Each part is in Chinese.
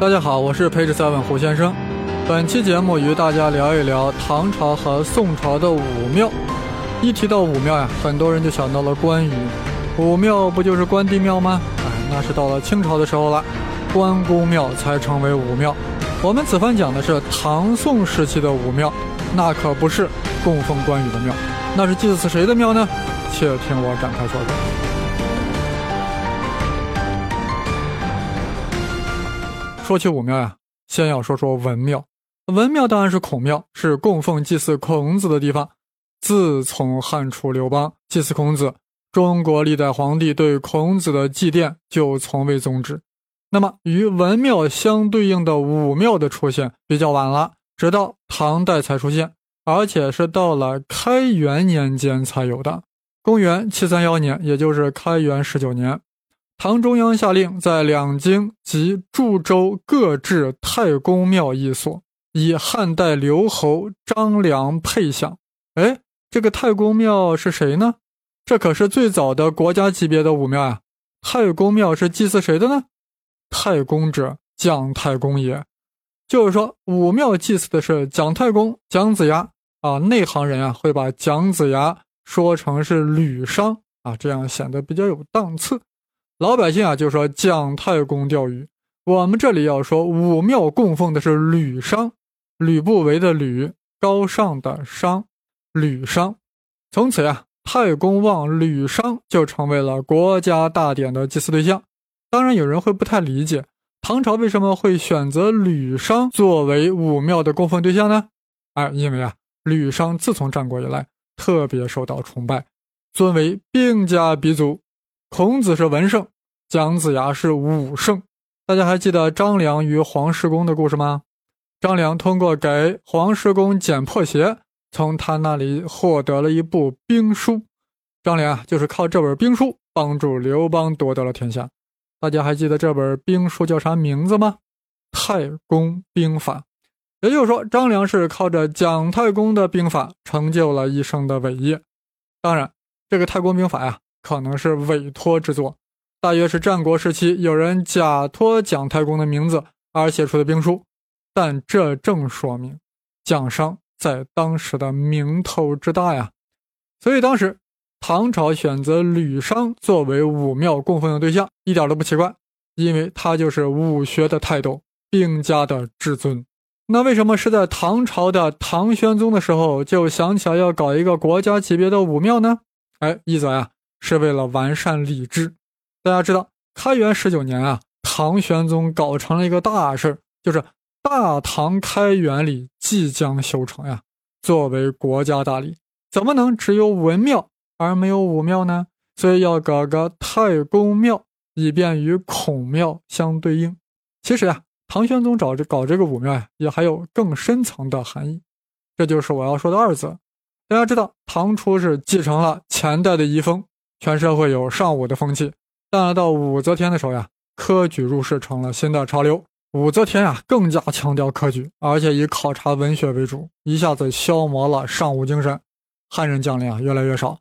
大家好，我是陪着赛问胡先生。本期节目与大家聊一聊唐朝和宋朝的武庙。一提到武庙呀，很多人就想到了关羽。武庙不就是关帝庙吗？哎，那是到了清朝的时候了，关公庙才成为武庙。我们此番讲的是唐宋时期的武庙，那可不是供奉关羽的庙，那是祭祀谁的庙呢？且听我展开说说。说起武庙呀，先要说说文庙。文庙当然是孔庙，是供奉祭祀孔子的地方。自从汉初刘邦祭祀孔子，中国历代皇帝对孔子的祭奠就从未终止。那么，与文庙相对应的武庙的出现比较晚了，直到唐代才出现，而且是到了开元年间才有的。公元七三幺年，也就是开元十九年。唐中央下令，在两京及诸州各置太公庙一所，以汉代刘侯张良配享。哎，这个太公庙是谁呢？这可是最早的国家级别的武庙啊！太公庙是祭祀谁的呢？太公者，姜太公也。就是说，武庙祭祀的是姜太公、姜子牙啊。内行人啊，会把姜子牙说成是吕商啊，这样显得比较有档次。老百姓啊，就说姜太公钓鱼。我们这里要说武庙供奉的是吕商，吕不韦的吕，高尚的商，吕商。从此呀，太公望吕商就成为了国家大典的祭祀对象。当然，有人会不太理解，唐朝为什么会选择吕商作为武庙的供奉对象呢？哎，因为啊，吕商自从战国以来，特别受到崇拜，尊为兵家鼻祖。孔子是文圣，姜子牙是武圣。大家还记得张良与黄石公的故事吗？张良通过给黄石公捡破鞋，从他那里获得了一部兵书。张良啊，就是靠这本兵书帮助刘邦夺得了天下。大家还记得这本兵书叫啥名字吗？《太公兵法》。也就是说，张良是靠着蒋太公的兵法成就了一生的伟业。当然，这个《太公兵法》呀。可能是委托之作，大约是战国时期有人假托蒋太公的名字而写出的兵书，但这正说明蒋商在当时的名头之大呀。所以当时唐朝选择吕商作为武庙供奉的对象，一点都不奇怪，因为他就是武学的泰斗，兵家的至尊。那为什么是在唐朝的唐玄宗的时候就想起来要搞一个国家级别的武庙呢？哎，一则呀。是为了完善礼制。大家知道，开元十九年啊，唐玄宗搞成了一个大事儿就是大唐开元礼即将修成呀。作为国家大礼，怎么能只有文庙而没有武庙呢？所以要搞个太公庙，以便与孔庙相对应。其实呀，唐玄宗找这搞这个武庙呀，也还有更深层的含义。这就是我要说的二则。大家知道，唐初是继承了前代的遗风。全社会有尚武的风气，但到武则天的时候呀，科举入仕成了新的潮流。武则天呀，更加强调科举，而且以考察文学为主，一下子消磨了尚武精神。汉人将领啊越来越少，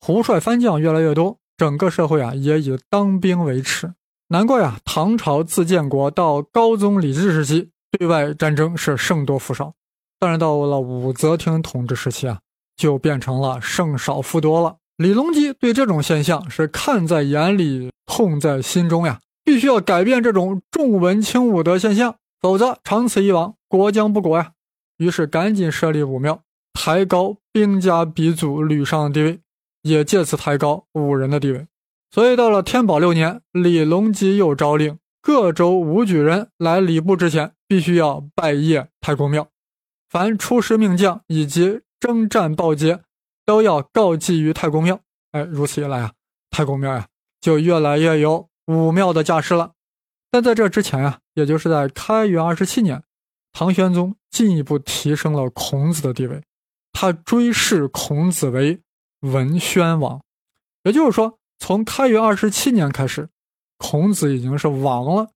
胡帅番将越来越多，整个社会啊也以当兵为耻。难怪啊，唐朝自建国到高宗李治时期，对外战争是胜多负少，但是到了武则天统治时期啊，就变成了胜少负多了。李隆基对这种现象是看在眼里，痛在心中呀！必须要改变这种重文轻武的现象，否则长此以往，国将不国呀！于是赶紧设立武庙，抬高兵家鼻祖吕尚的地位，也借此抬高武人的地位。所以到了天宝六年，李隆基又诏令各州武举人来礼部之前，必须要拜谒太公庙，凡出师命将以及征战报捷。都要告祭于太公庙，哎，如此一来啊，太公庙呀就越来越有武庙的架势了。但在这之前呀，也就是在开元二十七年，唐玄宗进一步提升了孔子的地位，他追谥孔子为文宣王。也就是说，从开元二十七年开始，孔子已经是王了。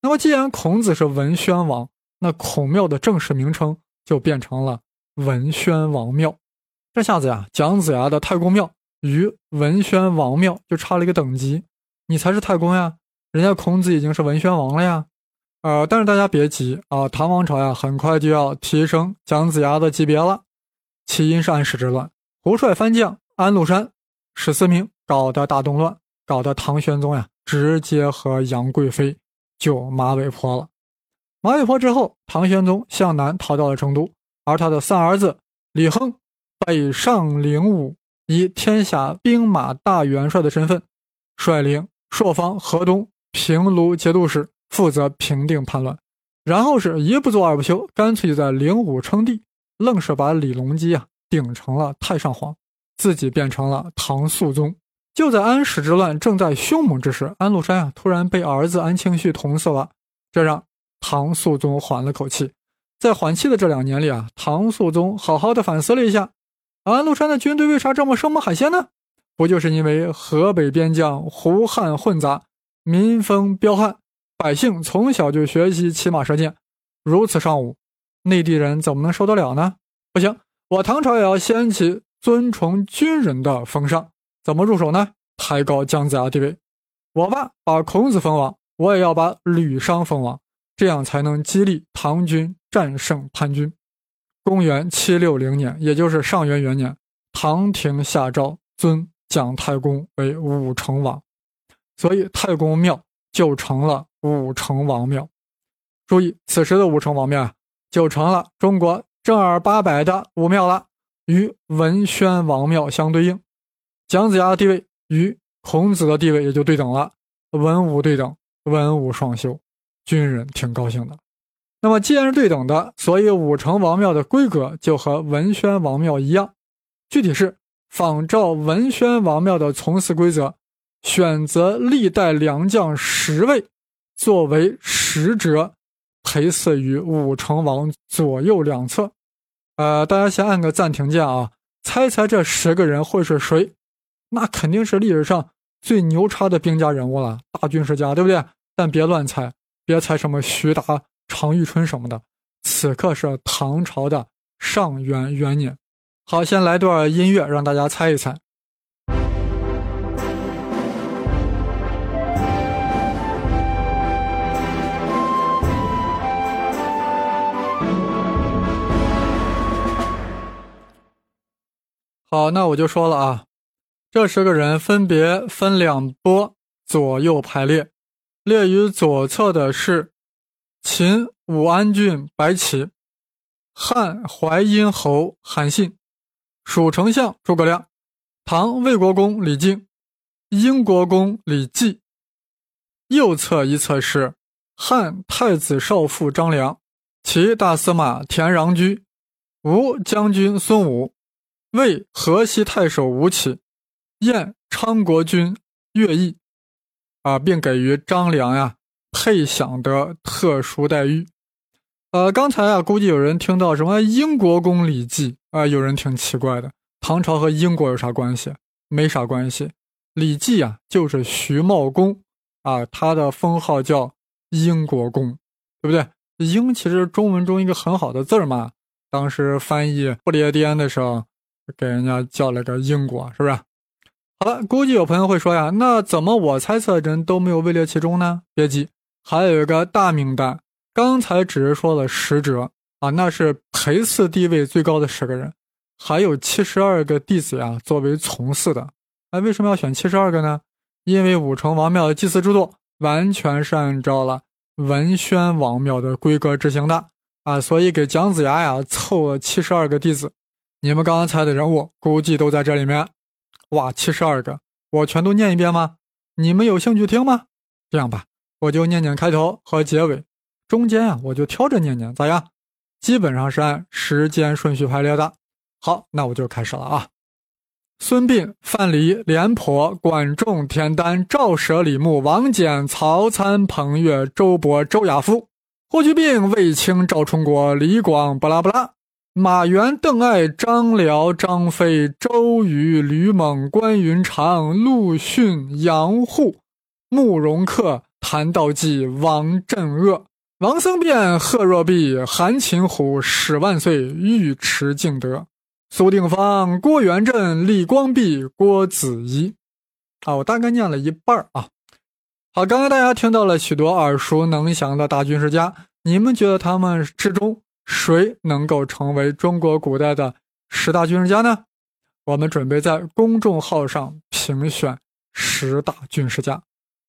那么，既然孔子是文宣王，那孔庙的正式名称就变成了文宣王庙。这下子呀，姜子牙的太公庙与文宣王庙就差了一个等级，你才是太公呀，人家孔子已经是文宣王了呀。呃，但是大家别急啊，唐王朝呀，很快就要提升姜子牙的级别了。起因是安史之乱，胡帅翻将安禄山、史思明搞得大动乱，搞得唐玄宗呀，直接和杨贵妃就马尾坡了。马尾坡之后，唐玄宗向南逃到了成都，而他的三儿子李亨北上灵武，以天下兵马大元帅的身份，率领朔方、河东、平卢节度使。负责平定叛乱，然后是一不做二不休，干脆就在灵武称帝，愣是把李隆基啊顶成了太上皇，自己变成了唐肃宗。就在安史之乱正在凶猛之时，安禄山啊突然被儿子安庆绪捅死了，这让唐肃宗缓了口气。在缓气的这两年里啊，唐肃宗好好的反思了一下，安禄山的军队为啥这么生猛海鲜呢？不就是因为河北边疆胡汉混杂，民风彪悍？百姓从小就学习骑马射箭，如此尚武，内地人怎么能受得了呢？不行，我唐朝也要掀起尊崇军人的风尚。怎么入手呢？抬高姜子牙地位。我爸把孔子封王，我也要把吕商封王，这样才能激励唐军战胜叛军。公元七六零年，也就是上元元年，唐廷下诏尊姜太公为武成王，所以太公庙就成了。武成王庙，注意，此时的武成王庙啊，就成了中国正儿八百的武庙了，与文宣王庙相对应。姜子牙的地位与孔子的地位也就对等了，文武对等，文武双修，军人挺高兴的。那么既然是对等的，所以武成王庙的规格就和文宣王庙一样，具体是仿照文宣王庙的从祀规则，选择历代良将十位。作为使者，陪祀于武成王左右两侧。呃，大家先按个暂停键啊，猜猜这十个人会是谁？那肯定是历史上最牛叉的兵家人物了，大军事家，对不对？但别乱猜，别猜什么徐达、常遇春什么的。此刻是唐朝的上元元年。好，先来段音乐，让大家猜一猜。好，那我就说了啊，这十个人分别分两波左右排列，列于左侧的是秦武安郡白起，汉淮阴侯韩信，蜀丞相诸葛亮，唐魏国公李靖，英国公李绩。右侧一侧是汉太子少傅张良，齐大司马田穰苴，吴将军孙武。魏河西太守吴起，燕昌国君乐毅，啊，并给予张良呀配享的特殊待遇。呃，刚才啊，估计有人听到什么英国公李绩啊，有人挺奇怪的。唐朝和英国有啥关系？没啥关系。李绩啊，就是徐茂公啊，他的封号叫英国公，对不对？英其实中文中一个很好的字嘛。当时翻译不列颠的时候。给人家叫了个英国，是不是？好了，估计有朋友会说呀，那怎么我猜测的人都没有位列其中呢？别急，还有一个大名单。刚才只是说了十折啊，那是陪祀地位最高的十个人，还有七十二个弟子呀，作为从祀的。哎，为什么要选七十二个呢？因为武成王庙的祭祀制度完全是按照了文宣王庙的规格执行的啊，所以给姜子牙呀凑了七十二个弟子。你们刚刚猜的人物估计都在这里面，哇，七十二个，我全都念一遍吗？你们有兴趣听吗？这样吧，我就念念开头和结尾，中间啊我就挑着念念，咋样？基本上是按时间顺序排列的。好，那我就开始了啊。孙膑、范蠡、廉颇、管仲、田丹、赵奢、李牧、王翦、曹参、彭越、周勃、周亚夫、霍去病、卫青、赵充国、李广，巴拉巴拉。马援、邓艾、张辽、张飞、周瑜、吕蒙、关云长、陆逊、杨户、慕容恪、谭道济、王镇恶、王僧辩、贺若弼、韩擒虎、史万岁、尉迟敬德。苏定方、郭元振、李光弼、郭子仪。啊，我大概念了一半啊。好，刚才大家听到了许多耳熟能详的大军事家，你们觉得他们之中谁能够成为中国古代的十大军事家呢？我们准备在公众号上评选十大军事家，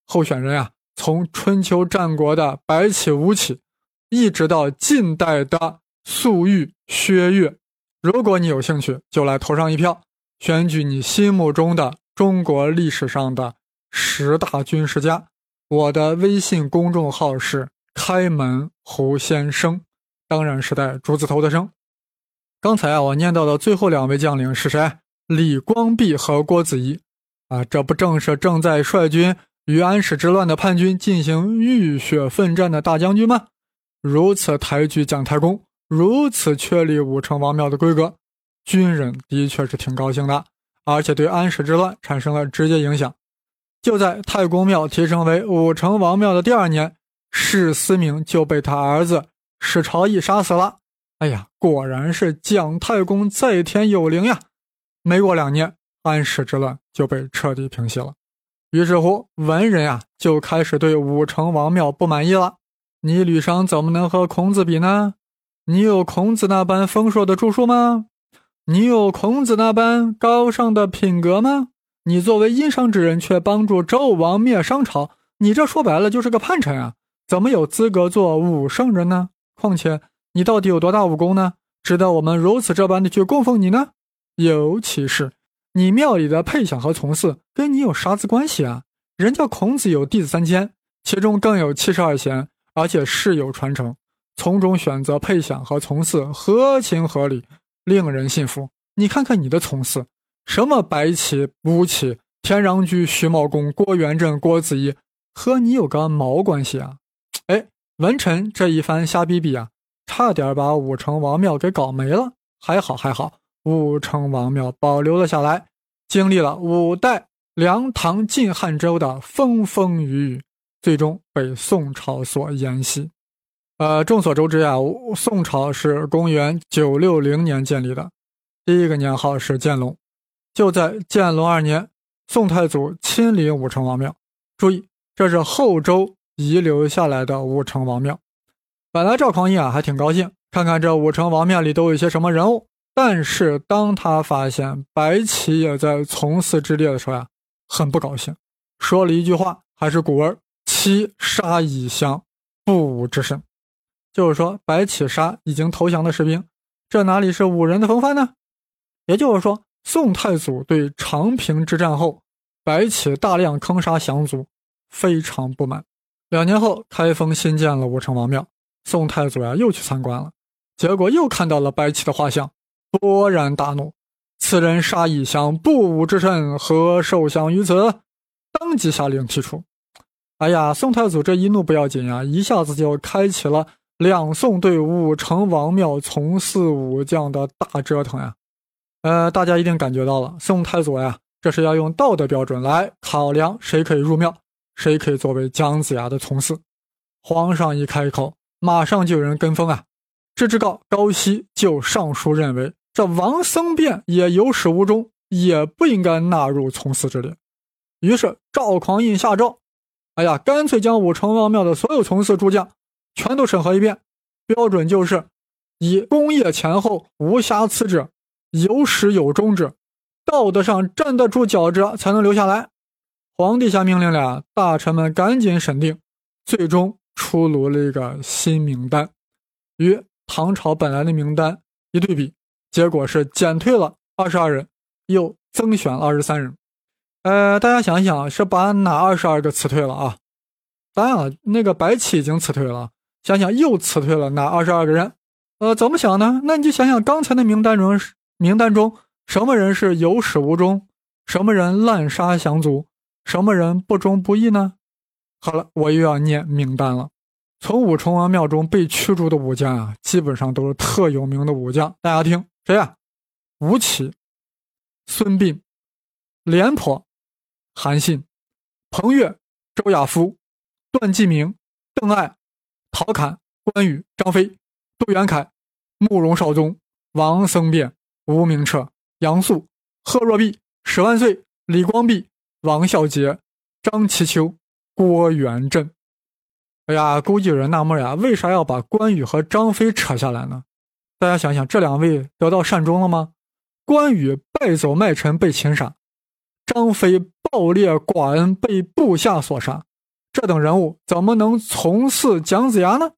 候选人啊，从春秋战国的白起、吴起，一直到近代的粟裕、薛岳。如果你有兴趣，就来投上一票，选举你心目中的中国历史上的十大军事家。我的微信公众号是开门胡先生，当然是带竹字头的生。刚才啊，我念到的最后两位将领是谁？李光弼和郭子仪，啊，这不正是正在率军与安史之乱的叛军进行浴血奋战的大将军吗？如此抬举姜太公，如此确立武成王庙的规格，军人的确是挺高兴的，而且对安史之乱产生了直接影响。就在太公庙提升为武成王庙的第二年，史思明就被他儿子史朝义杀死了。哎呀，果然是姜太公在天有灵呀！没过两年，安史之乱就被彻底平息了。于是乎，文人啊就开始对武成王庙不满意了。你吕商怎么能和孔子比呢？你有孔子那般丰硕的著述吗？你有孔子那般高尚的品格吗？你作为殷商之人，却帮助周王灭商朝，你这说白了就是个叛臣啊！怎么有资格做武圣人呢？况且你到底有多大武功呢？值得我们如此这般的去供奉你呢？尤其是你庙里的配享和从事，跟你有啥子关系啊？人家孔子有弟子三千，其中更有七十二贤，而且世有传承，从中选择配享和从事，合情合理，令人信服。你看看你的从事，什么白起、吴起、田穰苴、徐茂公、郭元振、郭子仪，和你有个毛关系啊？文臣这一番瞎逼逼啊，差点把武成王庙给搞没了。还好，还好。武成王庙保留了下来，经历了五代、梁、唐、晋、汉周的风风雨雨，最终被宋朝所沿袭。呃，众所周知呀，宋朝是公元九六零年建立的，第一个年号是建隆。就在建隆二年，宋太祖亲临武成王庙。注意，这是后周遗留下来的武成王庙。本来赵匡胤啊还挺高兴，看看这武成王庙里都有些什么人物。但是当他发现白起也在从此之列的时候呀，很不高兴，说了一句话，还是古文：“七杀已降，不武之身。”就是说，白起杀已经投降的士兵，这哪里是武人的风范呢？也就是说，宋太祖对长平之战后白起大量坑杀降卒非常不满。两年后，开封新建了武成王庙，宋太祖呀又去参观了，结果又看到了白起的画像。勃然大怒，此人杀异乡不武之臣，何受降于此？当即下令剔除。哎呀，宋太祖这一怒不要紧呀，一下子就开启了两宋对武成王庙从事武将的大折腾呀。呃，大家一定感觉到了，宋太祖呀，这是要用道德标准来考量谁可以入庙，谁可以作为姜子牙的从嗣。皇上一开口，马上就有人跟风啊。这之告高希就上书认为。这王僧辩也有始无终，也不应该纳入从嗣之列。于是赵匡胤下诏：“哎呀，干脆将武成王庙的所有从司诸将全都审核一遍，标准就是以功业前后无瑕疵者、有始有终者、道德上站得住脚者才能留下来。”皇帝下命令了，大臣们赶紧审定，最终出炉了一个新名单，与唐朝本来的名单一对比。结果是减退了二十二人，又增选了二十三人。呃，大家想想，是把哪二十二个辞退了啊？当然了，那个白起已经辞退了。想想又辞退了哪二十二个人？呃，怎么想呢？那你就想想刚才的名单中，名单中什么人是有始无终？什么人滥杀降卒？什么人不忠不义呢？好了，我又要念名单了。从武成王庙中被驱逐的武将啊，基本上都是特有名的武将。大家听。谁呀？吴起、孙膑、廉颇、韩信、彭越、周亚夫、段继明、邓艾、陶侃、关羽、张飞、杜元凯、慕容绍宗、王僧辩、吴明彻、杨素、贺若弼、史万岁、李光弼、王孝杰、张其秋、郭元振。哎呀，估计有人纳闷呀，为啥要把关羽和张飞扯下来呢？大家想想，这两位得到善终了吗？关羽败走麦城被擒杀，张飞暴烈寡恩被部下所杀，这等人物怎么能从事姜子牙呢？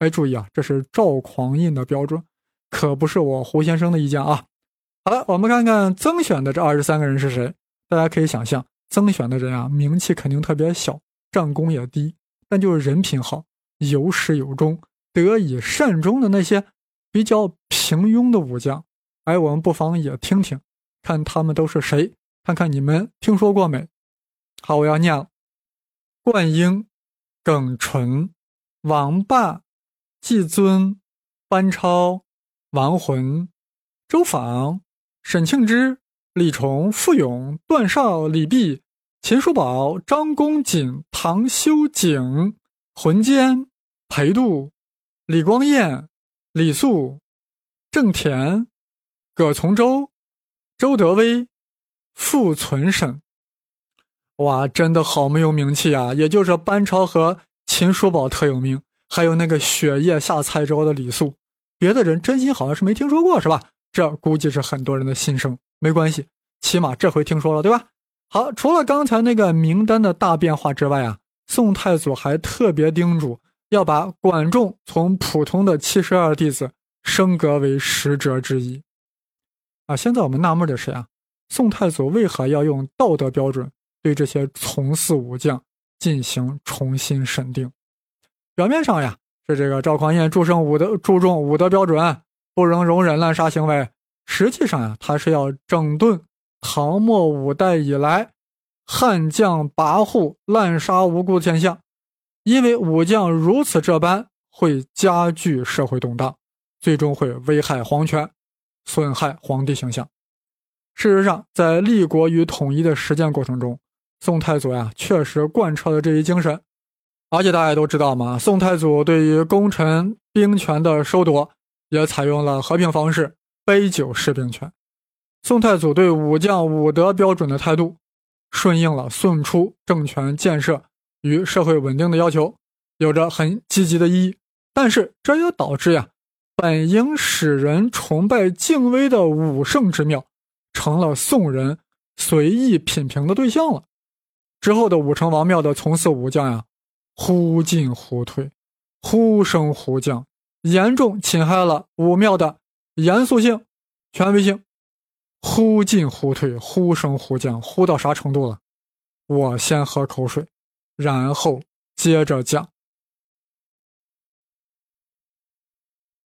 哎，注意啊，这是赵匡胤的标准，可不是我胡先生的意见啊。好了，我们看看增选的这二十三个人是谁？大家可以想象，增选的人啊，名气肯定特别小，战功也低。但就是人品好，有始有终，得以善终的那些比较平庸的武将，哎，我们不妨也听听，看他们都是谁，看看你们听说过没？好，我要念了：冠英、耿纯、王霸、季尊、班超、王浑、周访、沈庆之、李崇、傅勇、段绍、李弼。秦叔宝、张公瑾、唐修景、浑坚、裴度、李光彦、李肃、郑田、葛从周、周德威、傅存审，哇，真的好没有名气啊！也就是班超和秦叔宝特有名，还有那个雪夜下蔡州的李肃，别的人真心好像是没听说过，是吧？这估计是很多人的心声。没关系，起码这回听说了，对吧？好，除了刚才那个名单的大变化之外啊，宋太祖还特别叮嘱要把管仲从普通的七十二弟子升格为使者之一。啊，现在我们纳闷的是啊，宋太祖为何要用道德标准对这些从四武将进行重新审定？表面上呀是这个赵匡胤注重武德，注重武德标准，不容容忍滥杀行为，实际上呀他是要整顿。唐末五代以来，悍将跋扈、滥杀无辜的现象，因为武将如此这般，会加剧社会动荡，最终会危害皇权，损害皇帝形象。事实上，在立国与统一的实践过程中，宋太祖呀，确实贯彻了这一精神。而且大家都知道嘛，宋太祖对于功臣兵权的收夺，也采用了和平方式，杯酒释兵权。宋太祖对武将武德标准的态度，顺应了宋初政权建设与社会稳定的要求，有着很积极的意义。但是这也导致呀，本应使人崇拜敬畏的武圣之庙，成了宋人随意品评的对象了。之后的武成王庙的从事武将呀，忽进忽退，忽升忽降，严重侵害了武庙的严肃性、权威性。忽进忽退，忽升忽降，忽到啥程度了？我先喝口水，然后接着讲。